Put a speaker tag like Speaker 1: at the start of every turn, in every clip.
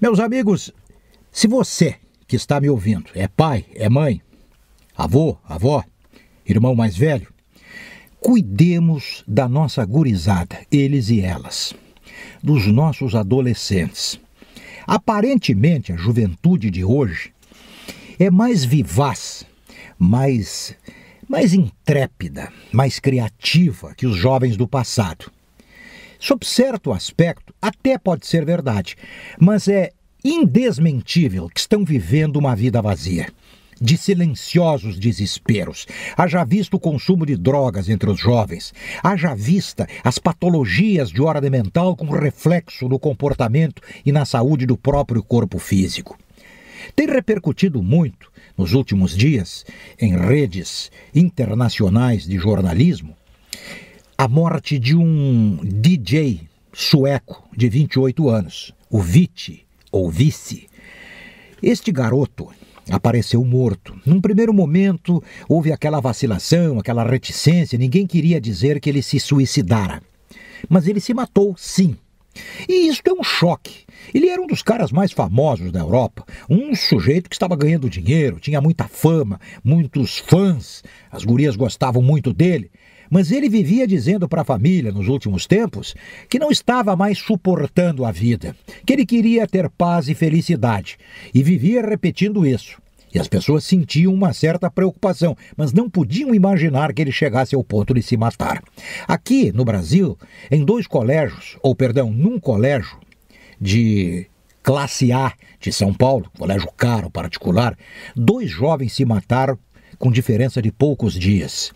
Speaker 1: Meus amigos, se você que está me ouvindo é pai, é mãe, avô, avó, irmão mais velho, cuidemos da nossa gurizada, eles e elas, dos nossos adolescentes. Aparentemente, a juventude de hoje é mais vivaz, mais, mais intrépida, mais criativa que os jovens do passado. Sob certo aspecto, até pode ser verdade, mas é indesmentível que estão vivendo uma vida vazia de silenciosos desesperos. Haja visto o consumo de drogas entre os jovens. Haja vista as patologias de ordem mental com reflexo no comportamento e na saúde do próprio corpo físico. Tem repercutido muito nos últimos dias em redes internacionais de jornalismo a morte de um DJ sueco de 28 anos, o Vici ou Vice. Este garoto apareceu morto. Num primeiro momento, houve aquela vacilação, aquela reticência, ninguém queria dizer que ele se suicidara. Mas ele se matou, sim. E isto é um choque. Ele era um dos caras mais famosos da Europa, um sujeito que estava ganhando dinheiro, tinha muita fama, muitos fãs, as gurias gostavam muito dele. Mas ele vivia dizendo para a família nos últimos tempos que não estava mais suportando a vida, que ele queria ter paz e felicidade, e vivia repetindo isso. E as pessoas sentiam uma certa preocupação, mas não podiam imaginar que ele chegasse ao ponto de se matar. Aqui no Brasil, em dois colégios, ou perdão, num colégio de classe A de São Paulo, colégio caro particular, dois jovens se mataram com diferença de poucos dias.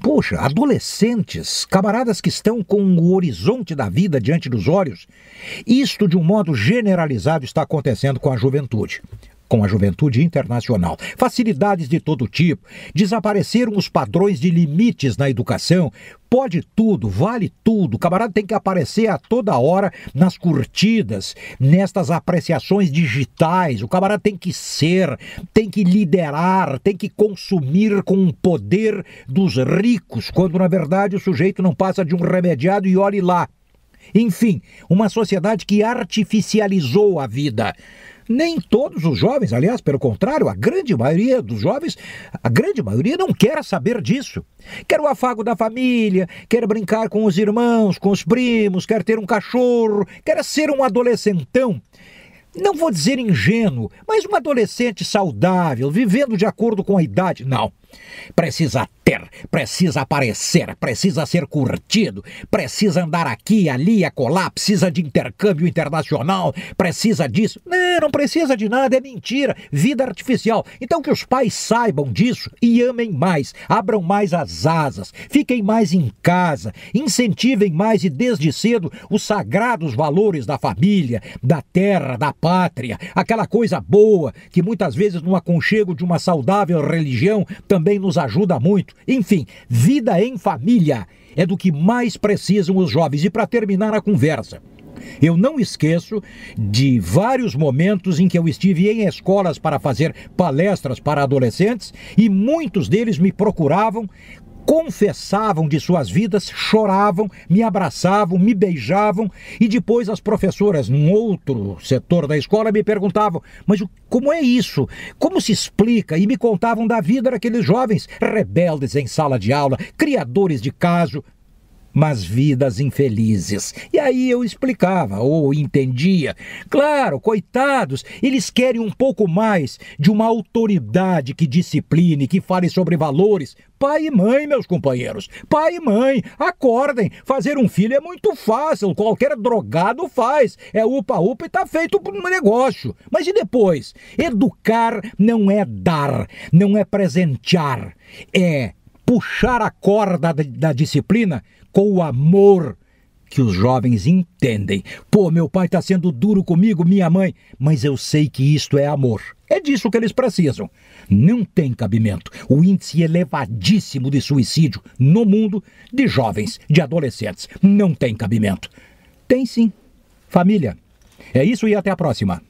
Speaker 1: Poxa, adolescentes, camaradas que estão com o horizonte da vida diante dos olhos, isto de um modo generalizado está acontecendo com a juventude com a juventude internacional. Facilidades de todo tipo, desapareceram os padrões de limites na educação. Pode tudo, vale tudo. O camarada tem que aparecer a toda hora nas curtidas, nestas apreciações digitais. O camarada tem que ser, tem que liderar, tem que consumir com o poder dos ricos, quando na verdade o sujeito não passa de um remediado e olhe lá. Enfim, uma sociedade que artificializou a vida. Nem todos os jovens, aliás, pelo contrário, a grande maioria dos jovens, a grande maioria não quer saber disso. Quer o afago da família, quer brincar com os irmãos, com os primos, quer ter um cachorro, quer ser um adolescentão não vou dizer ingênuo, mas um adolescente saudável, vivendo de acordo com a idade. Não. Precisa ter, precisa aparecer, precisa ser curtido, precisa andar aqui, ali, acolá, precisa de intercâmbio internacional, precisa disso. Não, não precisa de nada, é mentira, vida artificial. Então que os pais saibam disso e amem mais, abram mais as asas, fiquem mais em casa, incentivem mais e desde cedo os sagrados valores da família, da terra, da pátria, aquela coisa boa que muitas vezes no aconchego de uma saudável religião também nos ajuda muito. Enfim, vida em família é do que mais precisam os jovens. E para terminar a conversa, eu não esqueço de vários momentos em que eu estive em escolas para fazer palestras para adolescentes e muitos deles me procuravam confessavam de suas vidas, choravam, me abraçavam, me beijavam e depois as professoras, num outro setor da escola, me perguntavam: mas como é isso? Como se explica? E me contavam da vida daqueles jovens rebeldes em sala de aula, criadores de caso, mas vidas infelizes. E aí eu explicava ou entendia. Claro, coitados, eles querem um pouco mais de uma autoridade que discipline, que fale sobre valores. Pai e mãe, meus companheiros, pai e mãe, acordem. Fazer um filho é muito fácil, qualquer drogado faz. É upa-upa e tá feito um negócio. Mas e depois? Educar não é dar, não é presentear, é puxar a corda da, disciplina com o amor que os jovens entendem. Pô, meu pai está sendo duro comigo, minha mãe, mas eu sei que isto é amor. É disso que eles precisam. Não tem cabimento o índice elevadíssimo de suicídio no mundo de jovens, de adolescentes. Não tem cabimento. Tem sim. Família. É isso e até a próxima.